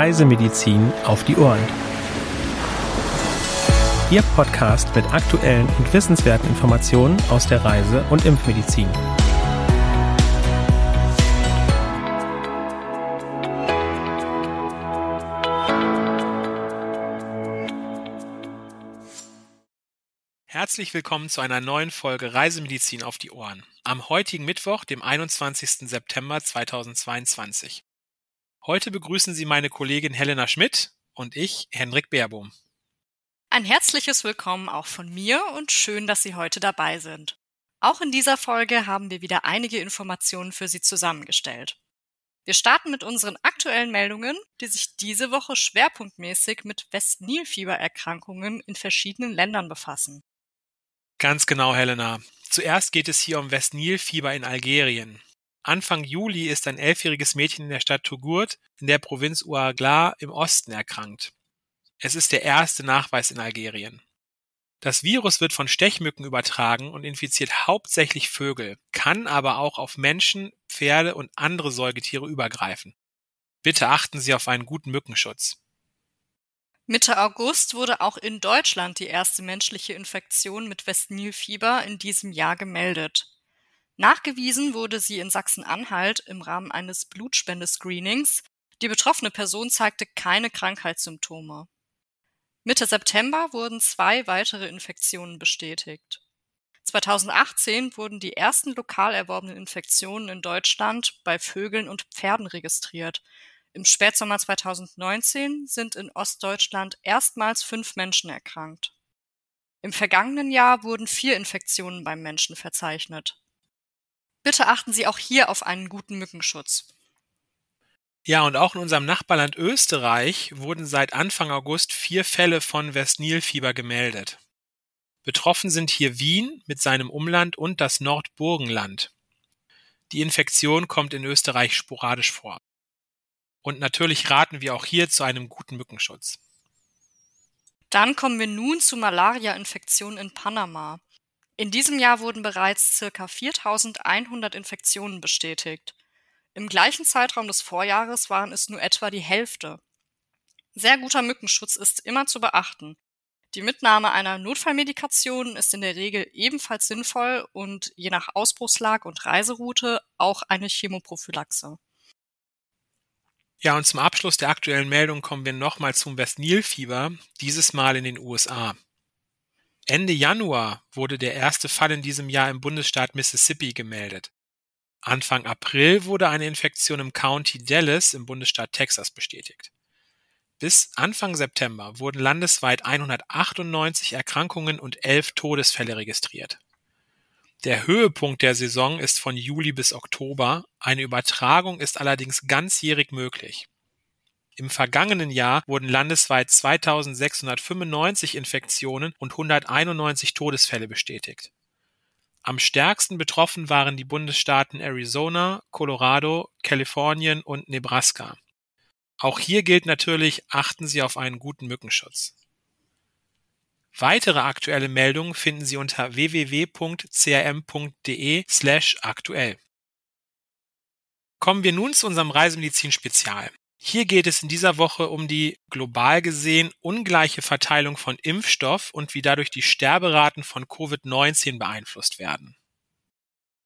Reisemedizin auf die Ohren. Ihr Podcast mit aktuellen und wissenswerten Informationen aus der Reise- und Impfmedizin. Herzlich willkommen zu einer neuen Folge Reisemedizin auf die Ohren. Am heutigen Mittwoch, dem 21. September 2022. Heute begrüßen Sie meine Kollegin Helena Schmidt und ich, Henrik Baerbohm. Ein herzliches Willkommen auch von mir und schön, dass Sie heute dabei sind. Auch in dieser Folge haben wir wieder einige Informationen für Sie zusammengestellt. Wir starten mit unseren aktuellen Meldungen, die sich diese Woche schwerpunktmäßig mit Westnilfiebererkrankungen in verschiedenen Ländern befassen. Ganz genau, Helena. Zuerst geht es hier um Westnilfieber in Algerien. Anfang Juli ist ein elfjähriges Mädchen in der Stadt Touggourt in der Provinz Ouargla im Osten erkrankt. Es ist der erste Nachweis in Algerien. Das Virus wird von Stechmücken übertragen und infiziert hauptsächlich Vögel, kann aber auch auf Menschen, Pferde und andere Säugetiere übergreifen. Bitte achten Sie auf einen guten Mückenschutz. Mitte August wurde auch in Deutschland die erste menschliche Infektion mit Westnilfieber in diesem Jahr gemeldet. Nachgewiesen wurde sie in Sachsen-Anhalt im Rahmen eines Blutspendescreenings. Die betroffene Person zeigte keine Krankheitssymptome. Mitte September wurden zwei weitere Infektionen bestätigt. 2018 wurden die ersten lokal erworbenen Infektionen in Deutschland bei Vögeln und Pferden registriert. Im Spätsommer 2019 sind in Ostdeutschland erstmals fünf Menschen erkrankt. Im vergangenen Jahr wurden vier Infektionen beim Menschen verzeichnet. Bitte achten Sie auch hier auf einen guten Mückenschutz. Ja, und auch in unserem Nachbarland Österreich wurden seit Anfang August vier Fälle von Westnilfieber gemeldet. Betroffen sind hier Wien mit seinem Umland und das Nordburgenland. Die Infektion kommt in Österreich sporadisch vor. Und natürlich raten wir auch hier zu einem guten Mückenschutz. Dann kommen wir nun zu Malaria-Infektionen in Panama. In diesem Jahr wurden bereits circa 4100 Infektionen bestätigt. Im gleichen Zeitraum des Vorjahres waren es nur etwa die Hälfte. Sehr guter Mückenschutz ist immer zu beachten. Die Mitnahme einer Notfallmedikation ist in der Regel ebenfalls sinnvoll und je nach Ausbruchslag und Reiseroute auch eine Chemoprophylaxe. Ja, und zum Abschluss der aktuellen Meldung kommen wir nochmal zum Westnilfieber, dieses Mal in den USA. Ende Januar wurde der erste Fall in diesem Jahr im Bundesstaat Mississippi gemeldet. Anfang April wurde eine Infektion im County Dallas im Bundesstaat Texas bestätigt. Bis Anfang September wurden landesweit 198 Erkrankungen und 11 Todesfälle registriert. Der Höhepunkt der Saison ist von Juli bis Oktober, eine Übertragung ist allerdings ganzjährig möglich. Im vergangenen Jahr wurden landesweit 2695 Infektionen und 191 Todesfälle bestätigt. Am stärksten betroffen waren die Bundesstaaten Arizona, Colorado, Kalifornien und Nebraska. Auch hier gilt natürlich, achten Sie auf einen guten Mückenschutz. Weitere aktuelle Meldungen finden Sie unter www.crm.de/aktuell. Kommen wir nun zu unserem Reisemedizin-Spezial. Hier geht es in dieser Woche um die global gesehen ungleiche Verteilung von Impfstoff und wie dadurch die Sterberaten von Covid-19 beeinflusst werden.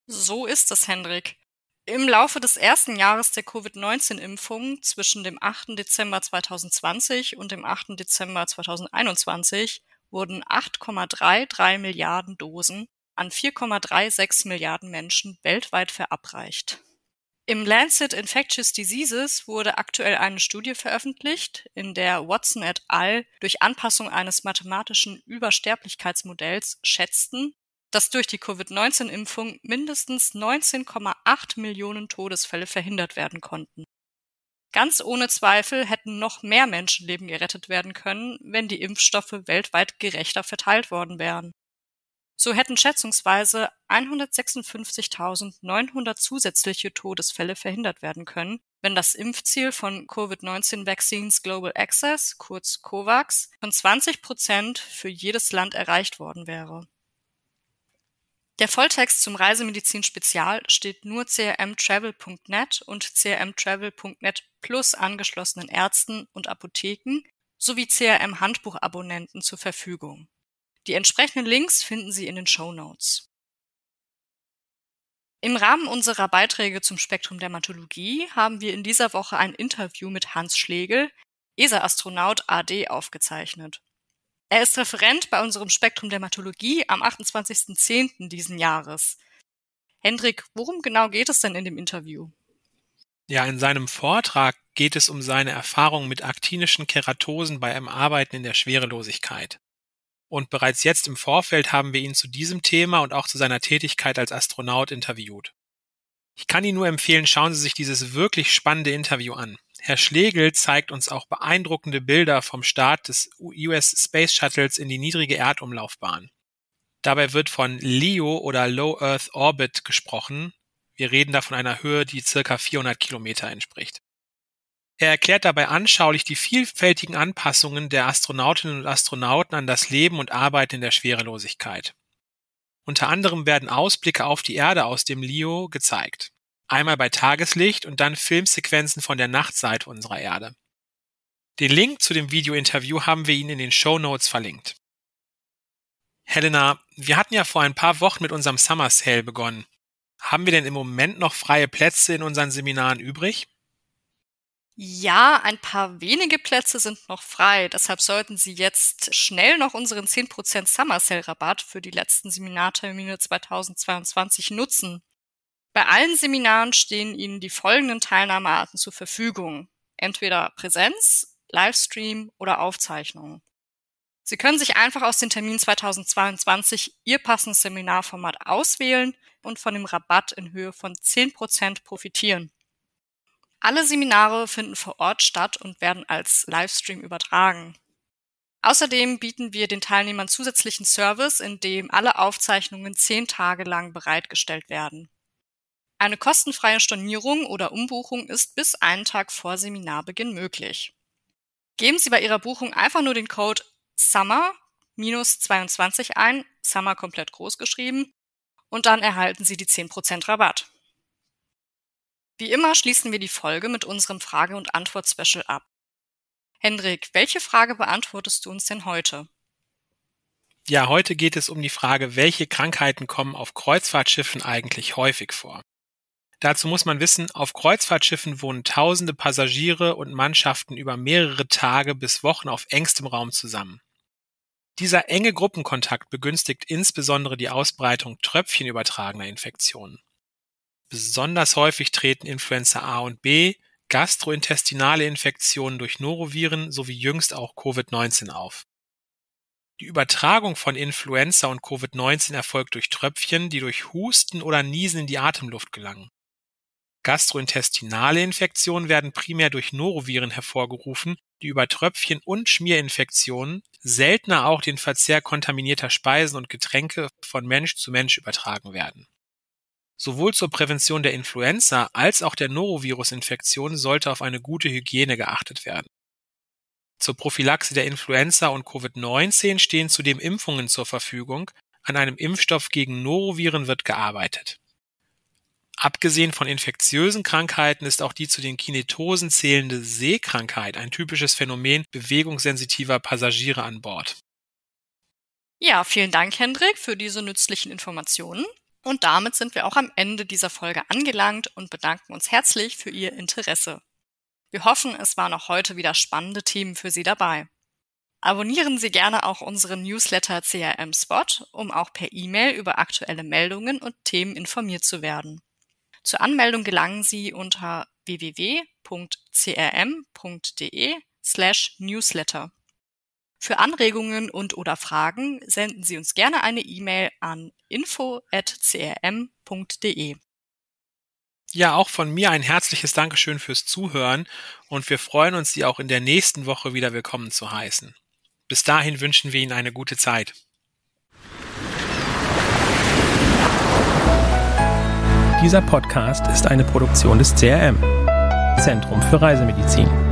So ist es, Hendrik. Im Laufe des ersten Jahres der Covid-19-Impfung zwischen dem 8. Dezember 2020 und dem 8. Dezember 2021 wurden 8,33 Milliarden Dosen an 4,36 Milliarden Menschen weltweit verabreicht. Im Lancet Infectious Diseases wurde aktuell eine Studie veröffentlicht, in der Watson et al. durch Anpassung eines mathematischen Übersterblichkeitsmodells schätzten, dass durch die Covid-19-Impfung mindestens 19,8 Millionen Todesfälle verhindert werden konnten. Ganz ohne Zweifel hätten noch mehr Menschenleben gerettet werden können, wenn die Impfstoffe weltweit gerechter verteilt worden wären. So hätten schätzungsweise 156.900 zusätzliche Todesfälle verhindert werden können, wenn das Impfziel von Covid-19 Vaccines Global Access, kurz COVAX, von 20 Prozent für jedes Land erreicht worden wäre. Der Volltext zum Reisemedizin-Spezial steht nur crmtravel.net und crmtravel.net plus angeschlossenen Ärzten und Apotheken sowie CRM-Handbuchabonnenten zur Verfügung. Die entsprechenden Links finden Sie in den Show Notes. Im Rahmen unserer Beiträge zum Spektrum Dermatologie haben wir in dieser Woche ein Interview mit Hans Schlegel, ESA-Astronaut AD, aufgezeichnet. Er ist Referent bei unserem Spektrum Dermatologie am 28.10. diesen Jahres. Hendrik, worum genau geht es denn in dem Interview? Ja, in seinem Vortrag geht es um seine Erfahrungen mit aktinischen Keratosen bei einem Arbeiten in der Schwerelosigkeit. Und bereits jetzt im Vorfeld haben wir ihn zu diesem Thema und auch zu seiner Tätigkeit als Astronaut interviewt. Ich kann Ihnen nur empfehlen, schauen Sie sich dieses wirklich spannende Interview an. Herr Schlegel zeigt uns auch beeindruckende Bilder vom Start des US Space Shuttles in die niedrige Erdumlaufbahn. Dabei wird von LEO oder Low Earth Orbit gesprochen. Wir reden da von einer Höhe, die circa 400 Kilometer entspricht. Er erklärt dabei anschaulich die vielfältigen Anpassungen der Astronautinnen und Astronauten an das Leben und Arbeiten in der Schwerelosigkeit. Unter anderem werden Ausblicke auf die Erde aus dem LEO gezeigt. Einmal bei Tageslicht und dann Filmsequenzen von der Nachtseite unserer Erde. Den Link zu dem Videointerview haben wir Ihnen in den Show Notes verlinkt. Helena, wir hatten ja vor ein paar Wochen mit unserem Summer Sale begonnen. Haben wir denn im Moment noch freie Plätze in unseren Seminaren übrig? Ja, ein paar wenige Plätze sind noch frei. Deshalb sollten Sie jetzt schnell noch unseren 10% Summer Sale Rabatt für die letzten Seminartermine 2022 nutzen. Bei allen Seminaren stehen Ihnen die folgenden Teilnahmearten zur Verfügung. Entweder Präsenz, Livestream oder Aufzeichnung. Sie können sich einfach aus den Terminen 2022 Ihr passendes Seminarformat auswählen und von dem Rabatt in Höhe von 10% profitieren. Alle Seminare finden vor Ort statt und werden als Livestream übertragen. Außerdem bieten wir den Teilnehmern zusätzlichen Service, in dem alle Aufzeichnungen zehn Tage lang bereitgestellt werden. Eine kostenfreie Stornierung oder Umbuchung ist bis einen Tag vor Seminarbeginn möglich. Geben Sie bei Ihrer Buchung einfach nur den Code SUMMER-22 ein, SUMMER komplett groß geschrieben, und dann erhalten Sie die 10% Rabatt. Wie immer schließen wir die Folge mit unserem Frage- und Antwort-Special ab. Hendrik, welche Frage beantwortest du uns denn heute? Ja, heute geht es um die Frage, welche Krankheiten kommen auf Kreuzfahrtschiffen eigentlich häufig vor? Dazu muss man wissen, auf Kreuzfahrtschiffen wohnen tausende Passagiere und Mannschaften über mehrere Tage bis Wochen auf engstem Raum zusammen. Dieser enge Gruppenkontakt begünstigt insbesondere die Ausbreitung tröpfchenübertragener Infektionen. Besonders häufig treten Influenza A und B, gastrointestinale Infektionen durch Noroviren sowie jüngst auch Covid-19 auf. Die Übertragung von Influenza und Covid-19 erfolgt durch Tröpfchen, die durch Husten oder Niesen in die Atemluft gelangen. Gastrointestinale Infektionen werden primär durch Noroviren hervorgerufen, die über Tröpfchen und Schmierinfektionen, seltener auch den Verzehr kontaminierter Speisen und Getränke von Mensch zu Mensch übertragen werden. Sowohl zur Prävention der Influenza als auch der Norovirus-Infektion sollte auf eine gute Hygiene geachtet werden. Zur Prophylaxe der Influenza und Covid-19 stehen zudem Impfungen zur Verfügung, an einem Impfstoff gegen Noroviren wird gearbeitet Abgesehen von infektiösen Krankheiten ist auch die zu den Kinetosen zählende Seekrankheit ein typisches Phänomen bewegungssensitiver Passagiere an Bord. Ja, vielen Dank, Hendrik, für diese nützlichen Informationen. Und damit sind wir auch am Ende dieser Folge angelangt und bedanken uns herzlich für Ihr Interesse. Wir hoffen, es waren auch heute wieder spannende Themen für Sie dabei. Abonnieren Sie gerne auch unseren Newsletter CRM Spot, um auch per E-Mail über aktuelle Meldungen und Themen informiert zu werden. Zur Anmeldung gelangen Sie unter www.crm.de slash newsletter. Für Anregungen und oder Fragen senden Sie uns gerne eine E-Mail an info.crm.de. Ja, auch von mir ein herzliches Dankeschön fürs Zuhören und wir freuen uns, Sie auch in der nächsten Woche wieder willkommen zu heißen. Bis dahin wünschen wir Ihnen eine gute Zeit. Dieser Podcast ist eine Produktion des CRM, Zentrum für Reisemedizin.